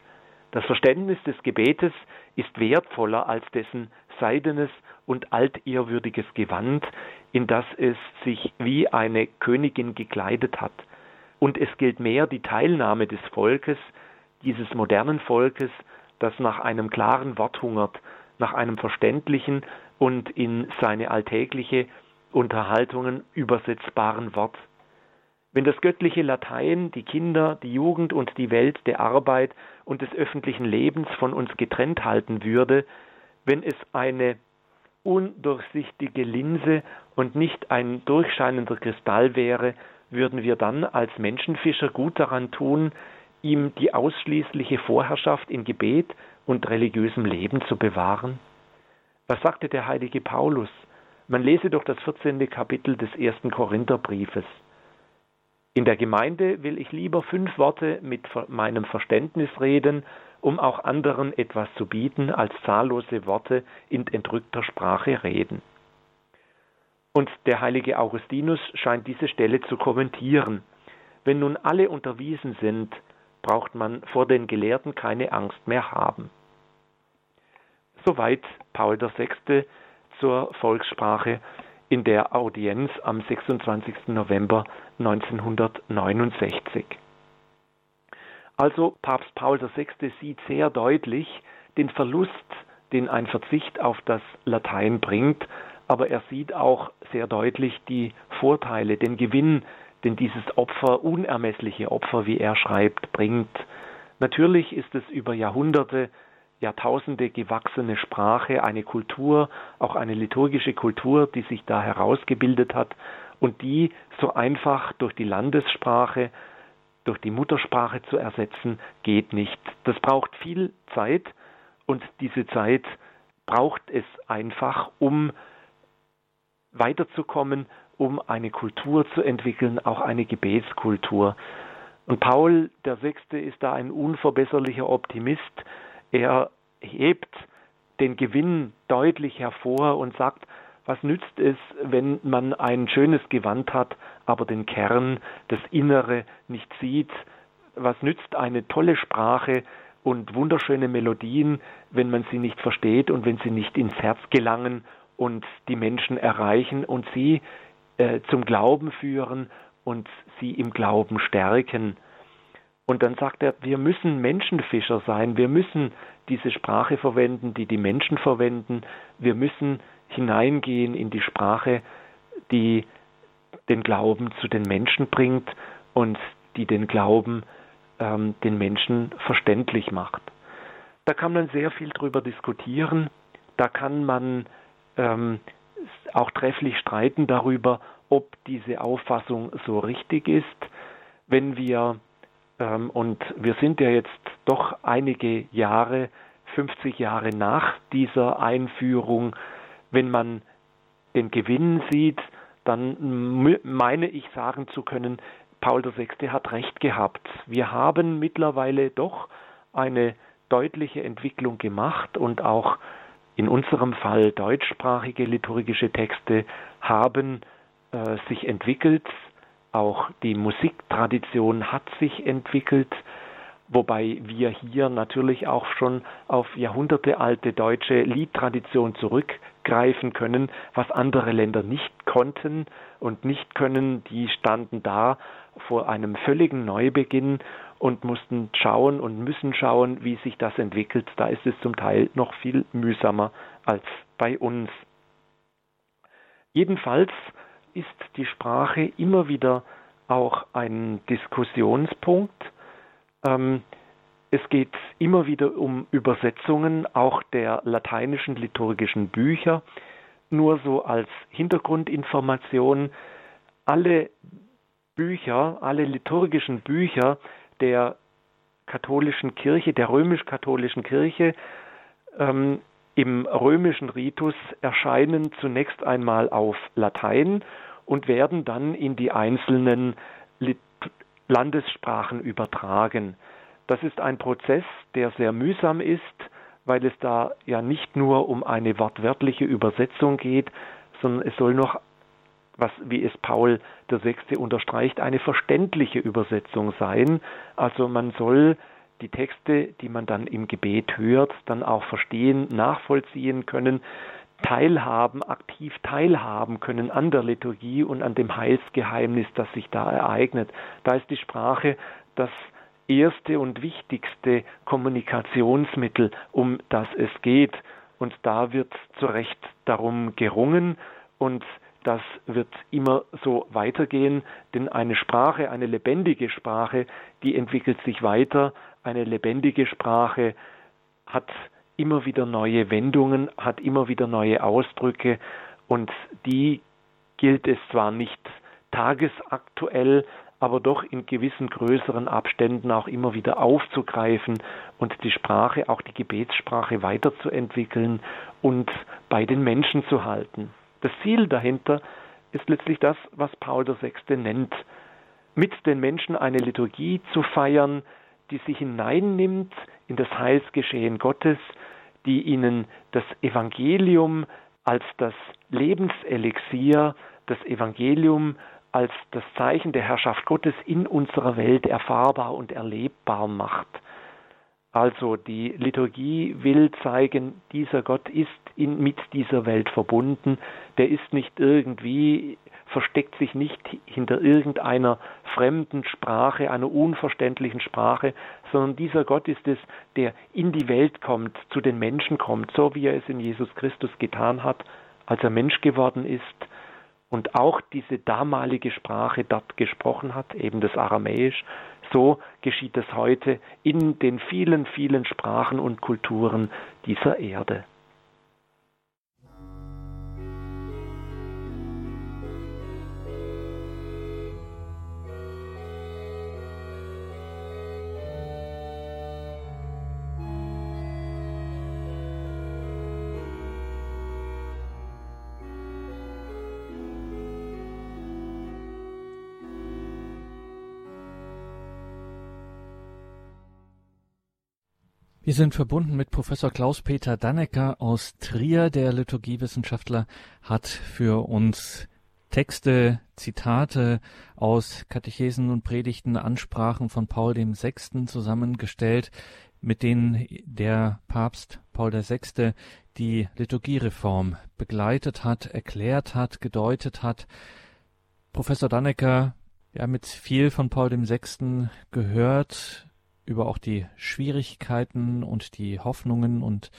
S2: Das Verständnis des Gebetes ist wertvoller als dessen seidenes und altehrwürdiges Gewand, in das es sich wie eine Königin gekleidet hat. Und es gilt mehr die Teilnahme des Volkes, dieses modernen Volkes, das nach einem klaren Wort hungert, nach einem verständlichen und in seine alltägliche Unterhaltungen übersetzbaren Wort. Wenn das göttliche Latein die Kinder, die Jugend und die Welt der Arbeit und des öffentlichen Lebens von uns getrennt halten würde, wenn es eine undurchsichtige Linse und nicht ein durchscheinender Kristall wäre, würden wir dann als Menschenfischer gut daran tun, ihm die ausschließliche Vorherrschaft in Gebet und religiösem Leben zu bewahren? Was sagte der heilige Paulus? Man lese doch das 14. Kapitel des ersten Korintherbriefes. In der Gemeinde will ich lieber fünf Worte mit meinem Verständnis reden, um auch anderen etwas zu bieten, als zahllose Worte in entrückter Sprache reden. Und der heilige Augustinus scheint diese Stelle zu kommentieren. Wenn nun alle unterwiesen sind, braucht man vor den Gelehrten keine Angst mehr haben. Soweit Paul VI. zur Volkssprache in der Audienz am 26. November 1969. Also Papst Paul VI. sieht sehr deutlich den Verlust, den ein Verzicht auf das Latein bringt, aber er sieht auch sehr deutlich die Vorteile, den Gewinn, den dieses Opfer, unermessliche Opfer, wie er schreibt, bringt. Natürlich ist es über Jahrhunderte Jahrtausende gewachsene Sprache, eine Kultur, auch eine liturgische Kultur, die sich da herausgebildet hat und die so einfach durch die Landessprache, durch die Muttersprache zu ersetzen, geht nicht. Das braucht viel Zeit und diese Zeit braucht es einfach, um weiterzukommen, um eine Kultur zu entwickeln, auch eine Gebetskultur. Und Paul der Sechste ist da ein unverbesserlicher Optimist. Er hebt den Gewinn deutlich hervor und sagt, was nützt es, wenn man ein schönes Gewand hat, aber den Kern, das Innere nicht sieht? Was nützt eine tolle Sprache und wunderschöne Melodien, wenn man sie nicht versteht und wenn sie nicht ins Herz gelangen und die Menschen erreichen und sie äh, zum Glauben führen und sie im Glauben stärken? Und dann sagt er, wir müssen Menschenfischer sein, wir müssen diese Sprache verwenden, die die Menschen verwenden, wir müssen hineingehen in die Sprache, die den Glauben zu den Menschen bringt und die den Glauben ähm, den Menschen verständlich macht. Da kann man sehr viel drüber diskutieren, da kann man ähm, auch trefflich streiten darüber, ob diese Auffassung so richtig ist. Wenn wir und wir sind ja jetzt doch einige Jahre, 50 Jahre nach dieser Einführung. Wenn man den Gewinn sieht, dann meine ich sagen zu können, Paul VI. hat recht gehabt. Wir haben mittlerweile doch eine deutliche Entwicklung gemacht und auch in unserem Fall deutschsprachige liturgische Texte haben äh, sich entwickelt. Auch die Musiktradition hat sich entwickelt. wobei wir hier natürlich auch schon auf jahrhundertealte deutsche Liedtradition zurückgreifen können, was andere Länder nicht konnten und nicht können. Die standen da vor einem völligen Neubeginn und mussten schauen und müssen schauen, wie sich das entwickelt. Da ist es zum Teil noch viel mühsamer als bei uns. Jedenfalls ist die Sprache immer wieder auch ein Diskussionspunkt. Ähm, es geht immer wieder um Übersetzungen auch der lateinischen liturgischen Bücher. Nur so als Hintergrundinformation, alle Bücher, alle liturgischen Bücher der katholischen Kirche, der römisch-katholischen Kirche, ähm, im römischen Ritus erscheinen zunächst einmal auf Latein und werden dann in die einzelnen Landessprachen übertragen. Das ist ein Prozess, der sehr mühsam ist, weil es da ja nicht nur um eine wortwörtliche Übersetzung geht, sondern es soll noch, was wie es Paul VI. unterstreicht, eine verständliche Übersetzung sein. Also man soll die Texte, die man dann im Gebet hört, dann auch verstehen, nachvollziehen können, teilhaben, aktiv teilhaben können an der Liturgie und an dem Heilsgeheimnis, das sich da ereignet. Da ist die Sprache das erste und wichtigste Kommunikationsmittel, um das es geht. Und da wird zu Recht darum gerungen und das wird immer so weitergehen, denn eine Sprache, eine lebendige Sprache, die entwickelt sich weiter. Eine lebendige Sprache hat immer wieder neue Wendungen, hat immer wieder neue Ausdrücke und die gilt es zwar nicht tagesaktuell, aber doch in gewissen größeren Abständen auch immer wieder aufzugreifen und die Sprache, auch die Gebetssprache weiterzuentwickeln und bei den Menschen zu halten. Das Ziel dahinter ist letztlich das, was Paul VI. nennt, mit den Menschen eine Liturgie zu feiern, die sich hineinnimmt in das Heilsgeschehen Gottes, die ihnen das Evangelium als das Lebenselixier, das Evangelium als das Zeichen der Herrschaft Gottes in unserer Welt erfahrbar und erlebbar macht. Also die Liturgie will zeigen, dieser Gott ist in, mit dieser Welt verbunden, der ist nicht irgendwie, versteckt sich nicht hinter irgendeiner fremden Sprache, einer unverständlichen Sprache, sondern dieser Gott ist es, der in die Welt kommt, zu den Menschen kommt, so wie er es in Jesus Christus getan hat, als er Mensch geworden ist und auch diese damalige Sprache dort gesprochen hat, eben das Aramäisch, so geschieht es heute in den vielen, vielen Sprachen und Kulturen dieser Erde.
S1: Wir sind verbunden mit Professor Klaus-Peter Dannecker aus Trier. Der Liturgiewissenschaftler hat für uns Texte, Zitate aus Katechesen und Predigten, Ansprachen von Paul VI. zusammengestellt, mit denen der Papst Paul VI. die Liturgiereform begleitet hat, erklärt hat, gedeutet hat. Professor Dannecker, ja, mit viel von Paul VI. gehört, über auch die Schwierigkeiten und die Hoffnungen und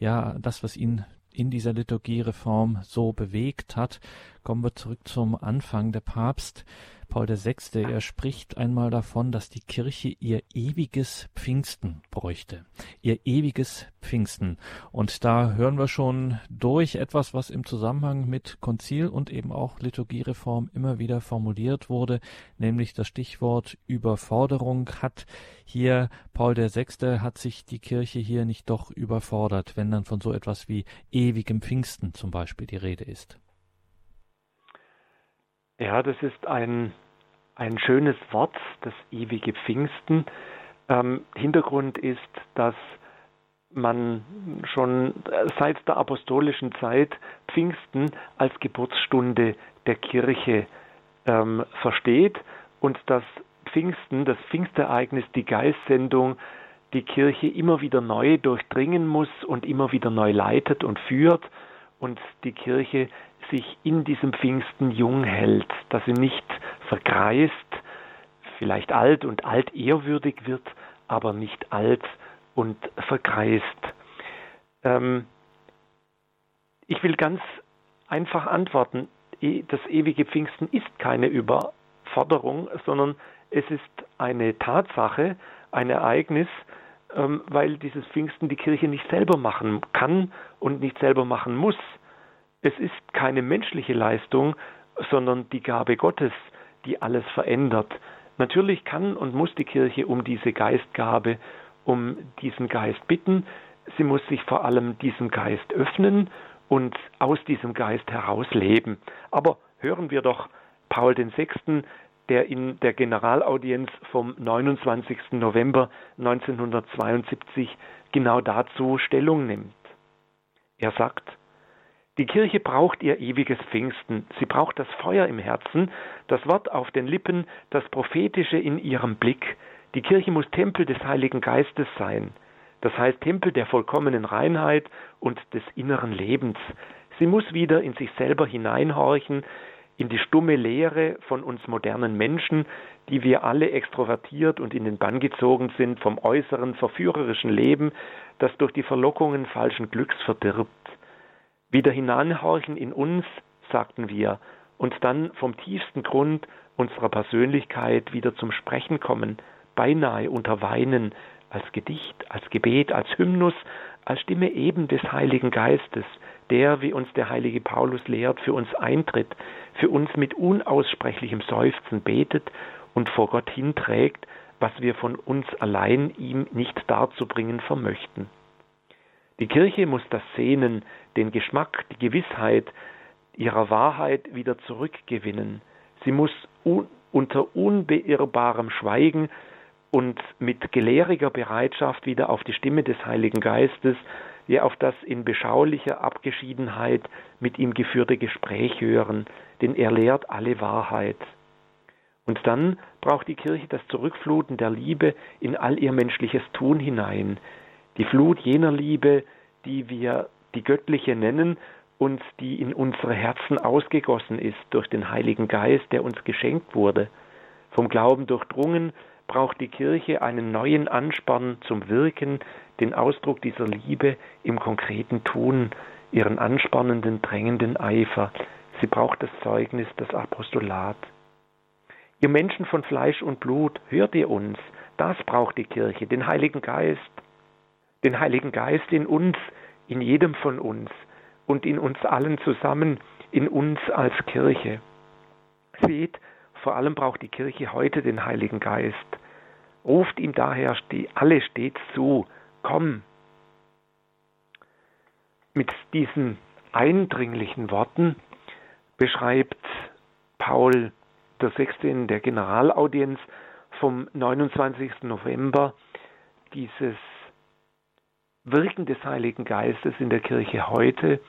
S1: ja, das, was ihn in dieser Liturgiereform so bewegt hat. Kommen wir zurück zum Anfang. Der Papst Paul VI., er spricht einmal davon, dass die Kirche ihr ewiges Pfingsten bräuchte. Ihr ewiges Pfingsten. Und da hören wir schon durch etwas, was im Zusammenhang mit Konzil und eben auch Liturgiereform immer wieder formuliert wurde, nämlich das Stichwort Überforderung hat hier Paul VI. hat sich die Kirche hier nicht doch überfordert, wenn dann von so etwas wie ewigem Pfingsten zum Beispiel die Rede ist.
S2: Ja, das ist ein, ein schönes Wort, das ewige Pfingsten. Ähm, Hintergrund ist, dass man schon seit der apostolischen Zeit Pfingsten als Geburtsstunde der Kirche ähm, versteht und dass Pfingsten, das Pfingstereignis, die Geistsendung, die Kirche immer wieder neu durchdringen muss und immer wieder neu leitet und führt und die Kirche sich in diesem Pfingsten jung hält, dass sie nicht vergreist, vielleicht alt und altehrwürdig wird, aber nicht alt und vergreist. Ähm, ich will ganz einfach antworten. E, das ewige Pfingsten ist keine Überforderung, sondern es ist eine Tatsache, ein Ereignis, ähm, weil dieses Pfingsten die Kirche nicht selber machen kann und nicht selber machen muss. Es ist keine menschliche Leistung, sondern die Gabe Gottes, die alles verändert. Natürlich kann und muss die Kirche um diese Geistgabe, um diesen Geist bitten. Sie muss sich vor allem diesem Geist öffnen und aus diesem Geist heraus leben. Aber hören wir doch Paul VI., der in der Generalaudienz vom 29. November 1972 genau dazu Stellung nimmt. Er sagt, die Kirche braucht ihr ewiges Pfingsten, sie braucht das Feuer im Herzen, das Wort auf den Lippen, das Prophetische in ihrem Blick. Die Kirche muss Tempel des Heiligen Geistes sein das heißt Tempel der vollkommenen Reinheit und des inneren Lebens. Sie muss wieder in sich selber hineinhorchen, in die stumme Lehre von uns modernen Menschen, die wir alle extrovertiert und in den Bann gezogen sind vom äußeren verführerischen Leben, das durch die Verlockungen falschen Glücks verdirbt. Wieder hineinhorchen in uns, sagten wir, und dann vom tiefsten Grund unserer Persönlichkeit wieder zum Sprechen kommen, beinahe unter Weinen, als Gedicht, als Gebet, als Hymnus, als Stimme eben des Heiligen Geistes, der, wie uns der heilige Paulus lehrt, für uns eintritt, für uns mit unaussprechlichem Seufzen betet und vor Gott hinträgt, was wir von uns allein ihm nicht darzubringen vermöchten. Die Kirche muss das Sehnen, den Geschmack, die Gewissheit ihrer Wahrheit wieder zurückgewinnen. Sie muss un unter unbeirrbarem Schweigen und mit gelehriger Bereitschaft wieder auf die Stimme des Heiligen Geistes, wie auf das in beschaulicher Abgeschiedenheit mit ihm geführte Gespräch hören, denn er lehrt alle Wahrheit. Und dann braucht die Kirche das Zurückfluten der Liebe in all ihr menschliches Tun hinein, die Flut jener Liebe, die wir die göttliche nennen und die in unsere Herzen ausgegossen ist durch den Heiligen Geist, der uns geschenkt wurde, vom Glauben durchdrungen, braucht die Kirche einen neuen Ansporn zum Wirken, den Ausdruck dieser Liebe im konkreten Tun, ihren anspornenden, drängenden Eifer. Sie braucht das Zeugnis, das Apostolat. Ihr Menschen von Fleisch und Blut, hört ihr uns, das braucht die Kirche, den Heiligen Geist, den Heiligen Geist in uns, in jedem von uns und in uns allen zusammen, in uns als Kirche. Seht, vor allem braucht die Kirche heute den Heiligen Geist. Ruft ihm daher alle stets zu, komm. Mit diesen eindringlichen Worten beschreibt Paul VI. in der Generalaudienz vom 29. November dieses Wirken des Heiligen Geistes in der Kirche heute,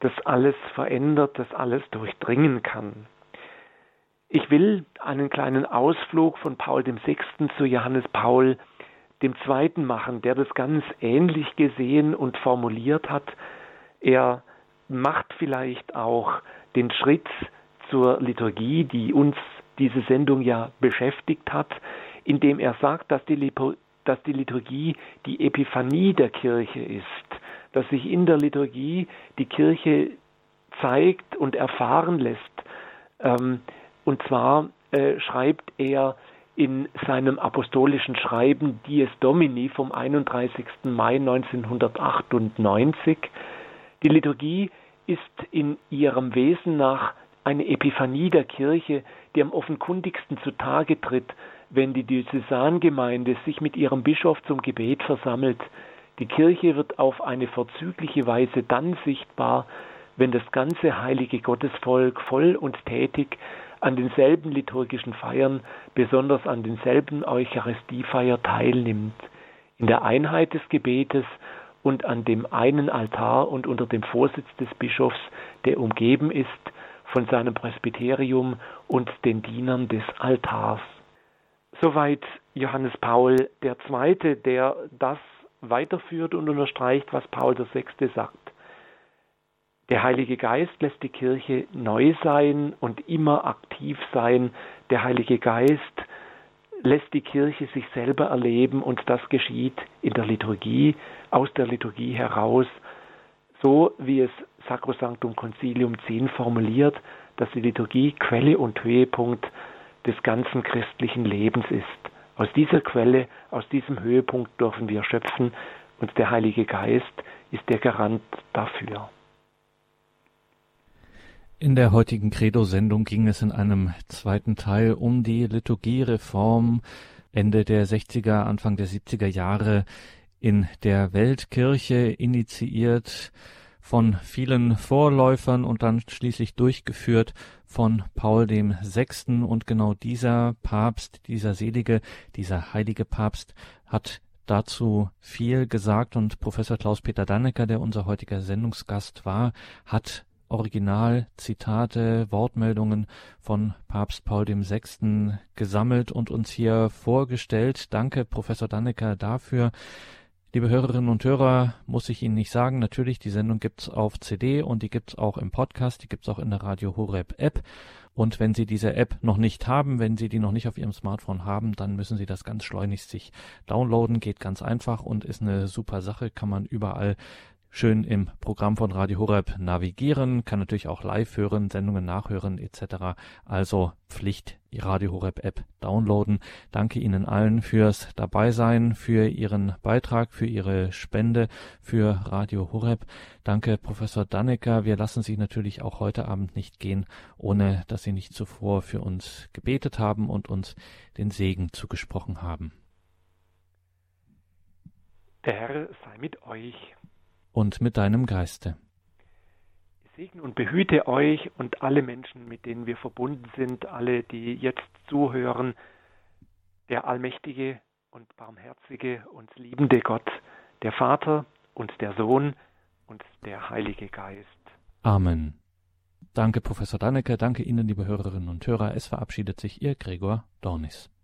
S2: das alles verändert, das alles durchdringen kann. Ich will einen kleinen Ausflug von Paul VI. zu Johannes Paul II. machen, der das ganz ähnlich gesehen und formuliert hat. Er macht vielleicht auch den Schritt zur Liturgie, die uns diese Sendung ja beschäftigt hat, indem er sagt, dass die, dass die Liturgie die Epiphanie der Kirche ist, dass sich in der Liturgie die Kirche zeigt und erfahren lässt. Ähm, und zwar äh, schreibt er in seinem apostolischen Schreiben Dies Domini vom 31. Mai 1998, die Liturgie ist in ihrem Wesen nach eine Epiphanie der Kirche, die am offenkundigsten zutage tritt, wenn die Diözesangemeinde sich mit ihrem Bischof zum Gebet versammelt. Die Kirche wird auf eine vorzügliche Weise dann sichtbar, wenn das ganze heilige Gottesvolk voll und tätig an denselben liturgischen Feiern, besonders an denselben Eucharistiefeier teilnimmt, in der Einheit des Gebetes und an dem einen Altar und unter dem Vorsitz des Bischofs, der umgeben ist von seinem Presbyterium und den Dienern des Altars. Soweit Johannes Paul II., der das weiterführt und unterstreicht, was Paul VI. sagt. Der Heilige Geist lässt die Kirche neu sein und immer aktiv sein. Der Heilige Geist lässt die Kirche sich selber erleben und das geschieht in der Liturgie, aus der Liturgie heraus, so wie es Sacrosanctum Concilium 10 formuliert, dass die Liturgie Quelle und Höhepunkt des ganzen christlichen Lebens ist. Aus dieser Quelle, aus diesem Höhepunkt dürfen wir schöpfen und der Heilige Geist ist der Garant dafür.
S1: In der heutigen Credo-Sendung ging es in einem zweiten Teil um die Liturgiereform Ende der 60er, Anfang der 70er Jahre in der Weltkirche initiiert von vielen Vorläufern und dann schließlich durchgeführt von Paul dem Sechsten und genau dieser Papst, dieser selige, dieser heilige Papst hat dazu viel gesagt und Professor Klaus-Peter Dannecker, der unser heutiger Sendungsgast war, hat Originalzitate, Wortmeldungen von Papst Paul VI. gesammelt und uns hier vorgestellt. Danke, Professor Dannecker, dafür. Liebe Hörerinnen und Hörer, muss ich Ihnen nicht sagen, natürlich, die Sendung gibt's auf CD und die gibt's auch im Podcast, die gibt's auch in der Radio Horeb App. Und wenn Sie diese App noch nicht haben, wenn Sie die noch nicht auf Ihrem Smartphone haben, dann müssen Sie das ganz schleunigst sich downloaden. Geht ganz einfach und ist eine super Sache, kann man überall schön im Programm von Radio Horeb navigieren, kann natürlich auch live hören, Sendungen nachhören etc. Also Pflicht, die Radio Horeb App downloaden. Danke Ihnen allen fürs Dabeisein, für Ihren Beitrag, für Ihre Spende für Radio Horeb. Danke Professor Dannecker. Wir lassen Sie natürlich auch heute Abend nicht gehen, ohne dass Sie nicht zuvor für uns gebetet haben und uns den Segen zugesprochen haben.
S2: Der Herr sei mit euch
S1: und mit deinem Geiste.
S2: Segne und behüte euch und alle Menschen, mit denen wir verbunden sind, alle, die jetzt zuhören, der allmächtige und barmherzige und liebende Gott, der Vater und der Sohn und der Heilige Geist.
S1: Amen. Danke, Professor Dannecke, danke Ihnen, liebe Hörerinnen und Hörer. Es verabschiedet sich Ihr Gregor Dornis.